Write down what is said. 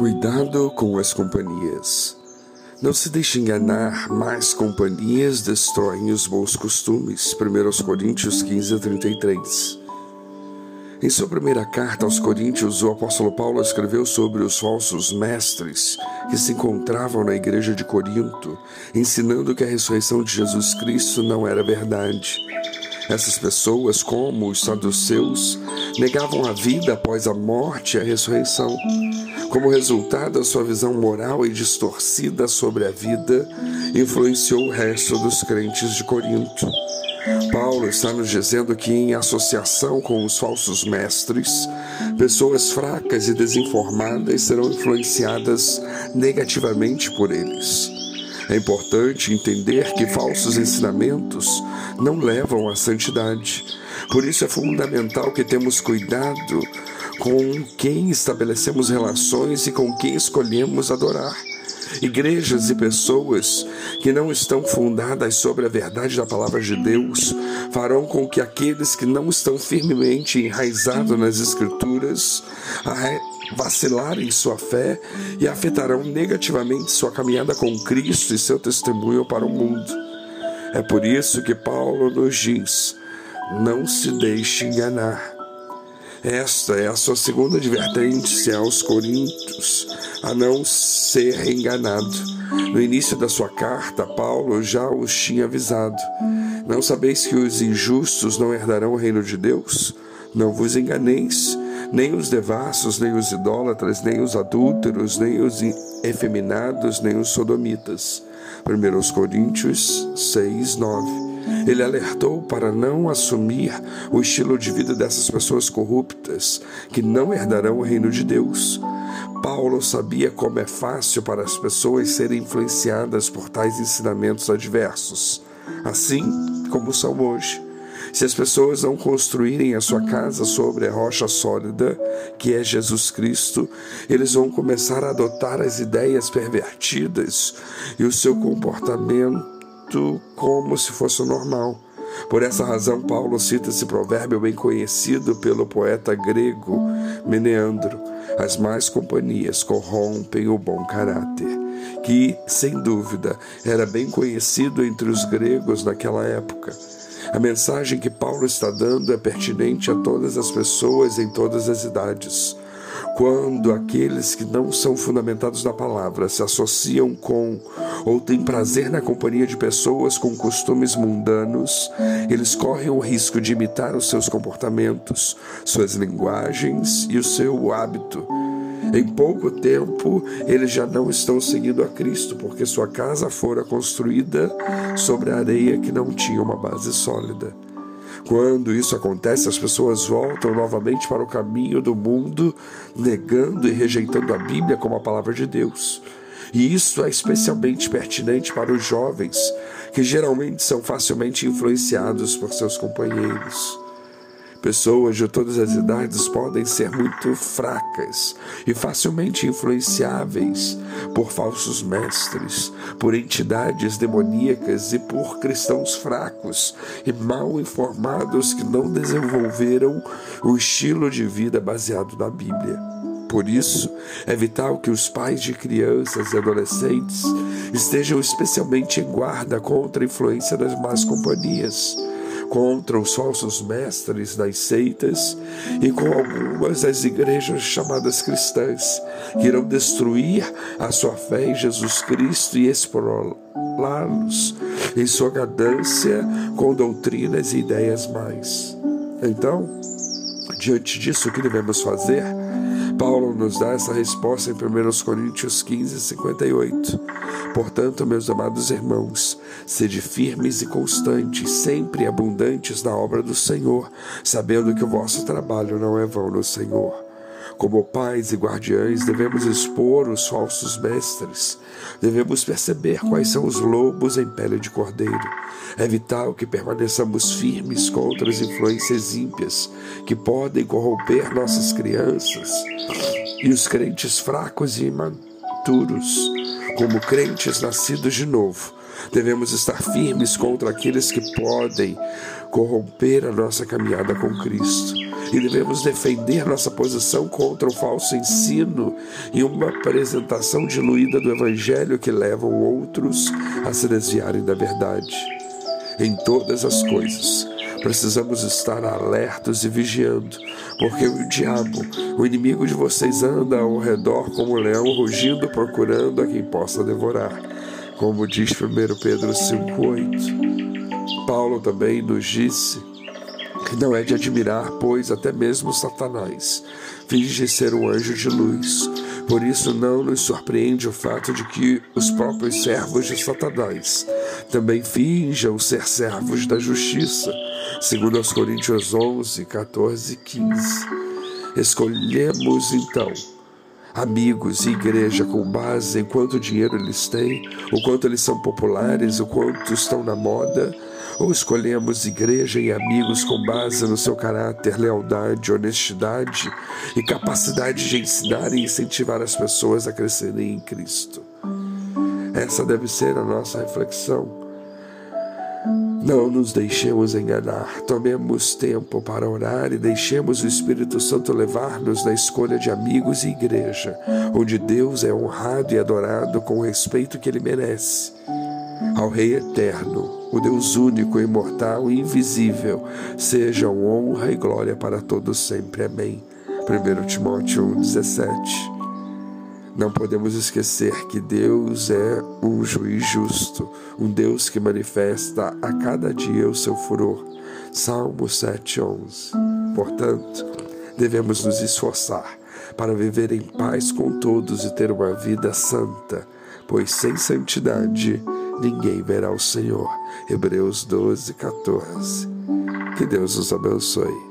Cuidado com as companhias. Não se deixe enganar, mais companhias destroem os bons costumes. 1 Coríntios 15, 33. Em sua primeira carta aos Coríntios, o apóstolo Paulo escreveu sobre os falsos mestres que se encontravam na igreja de Corinto, ensinando que a ressurreição de Jesus Cristo não era verdade. Essas pessoas, como os saduceus, negavam a vida após a morte e a ressurreição. Como resultado, a sua visão moral e distorcida sobre a vida influenciou o resto dos crentes de Corinto. Paulo está nos dizendo que, em associação com os falsos mestres, pessoas fracas e desinformadas serão influenciadas negativamente por eles. É importante entender que falsos ensinamentos não levam à santidade. Por isso é fundamental que temos cuidado com quem estabelecemos relações e com quem escolhemos adorar. Igrejas e pessoas que não estão fundadas sobre a verdade da palavra de Deus farão com que aqueles que não estão firmemente enraizados nas Escrituras vacilarem sua fé e afetarão negativamente sua caminhada com Cristo e seu testemunho para o mundo. É por isso que Paulo nos diz: não se deixe enganar. Esta é a sua segunda advertência aos Coríntios, a não ser enganado. No início da sua carta, Paulo já os tinha avisado: Não sabeis que os injustos não herdarão o reino de Deus? Não vos enganeis, nem os devassos, nem os idólatras, nem os adúlteros, nem os efeminados, nem os sodomitas. 1 Coríntios 6, 9. Ele alertou para não assumir o estilo de vida dessas pessoas corruptas, que não herdarão o reino de Deus. Paulo sabia como é fácil para as pessoas serem influenciadas por tais ensinamentos adversos, assim como são hoje. Se as pessoas não construírem a sua casa sobre a rocha sólida, que é Jesus Cristo, eles vão começar a adotar as ideias pervertidas e o seu comportamento como se fosse normal. Por essa razão, Paulo cita esse provérbio bem conhecido pelo poeta grego Meneandro: As más companhias corrompem o bom caráter, que, sem dúvida, era bem conhecido entre os gregos naquela época. A mensagem que Paulo está dando é pertinente a todas as pessoas em todas as idades. Quando aqueles que não são fundamentados na palavra se associam com ou têm prazer na companhia de pessoas com costumes mundanos, eles correm o risco de imitar os seus comportamentos, suas linguagens e o seu hábito. Em pouco tempo, eles já não estão seguindo a Cristo, porque sua casa fora construída sobre areia que não tinha uma base sólida. Quando isso acontece, as pessoas voltam novamente para o caminho do mundo, negando e rejeitando a Bíblia como a palavra de Deus. E isso é especialmente pertinente para os jovens, que geralmente são facilmente influenciados por seus companheiros. Pessoas de todas as idades podem ser muito fracas e facilmente influenciáveis por falsos mestres, por entidades demoníacas e por cristãos fracos e mal informados que não desenvolveram o estilo de vida baseado na Bíblia. Por isso, é vital que os pais de crianças e adolescentes estejam especialmente em guarda contra a influência das más companhias contra os falsos mestres das seitas e com algumas das igrejas chamadas cristãs, que irão destruir a sua fé em Jesus Cristo e explorá-los em sua ganância com doutrinas e ideias mais. Então, diante disso, o que devemos fazer? Paulo nos dá essa resposta em 1 Coríntios 15, 58. Portanto, meus amados irmãos, sede firmes e constantes, sempre abundantes na obra do Senhor, sabendo que o vosso trabalho não é vão no Senhor. Como pais e guardiães, devemos expor os falsos mestres. Devemos perceber quais são os lobos em pele de cordeiro. É vital que permaneçamos firmes contra as influências ímpias que podem corromper nossas crianças e os crentes fracos e imaturos. Como crentes nascidos de novo, devemos estar firmes contra aqueles que podem corromper a nossa caminhada com Cristo. E devemos defender nossa posição contra o falso ensino e uma apresentação diluída do Evangelho que levam outros a se desviarem da verdade. Em todas as coisas, precisamos estar alertos e vigiando, porque o diabo, o inimigo de vocês, anda ao redor como um leão rugindo, procurando a quem possa devorar. Como diz 1 Pedro 5,8. Paulo também nos disse que não é de admirar, pois até mesmo Satanás finge ser um anjo de luz. Por isso não nos surpreende o fato de que os próprios servos de Satanás também finjam ser servos da justiça segundo aos Coríntios 11, 14 e 15. Escolhemos então amigos e igreja com base em quanto dinheiro eles têm, o quanto eles são populares, o quanto estão na moda, ou escolhemos igreja e amigos com base no seu caráter, lealdade, honestidade e capacidade de ensinar e incentivar as pessoas a crescerem em Cristo. Essa deve ser a nossa reflexão. Não nos deixemos enganar, tomemos tempo para orar e deixemos o Espírito Santo levar-nos na escolha de amigos e igreja, onde Deus é honrado e adorado com o respeito que ele merece. Ao Rei eterno, o Deus único, imortal e invisível, sejam honra e glória para todos sempre. Amém. 1 Timóteo 1,17 não podemos esquecer que Deus é um juiz justo, um Deus que manifesta a cada dia o seu furor. Salmo 7:11. Portanto, devemos nos esforçar para viver em paz com todos e ter uma vida santa, pois sem santidade ninguém verá o Senhor. Hebreus 12, 14. Que Deus os abençoe.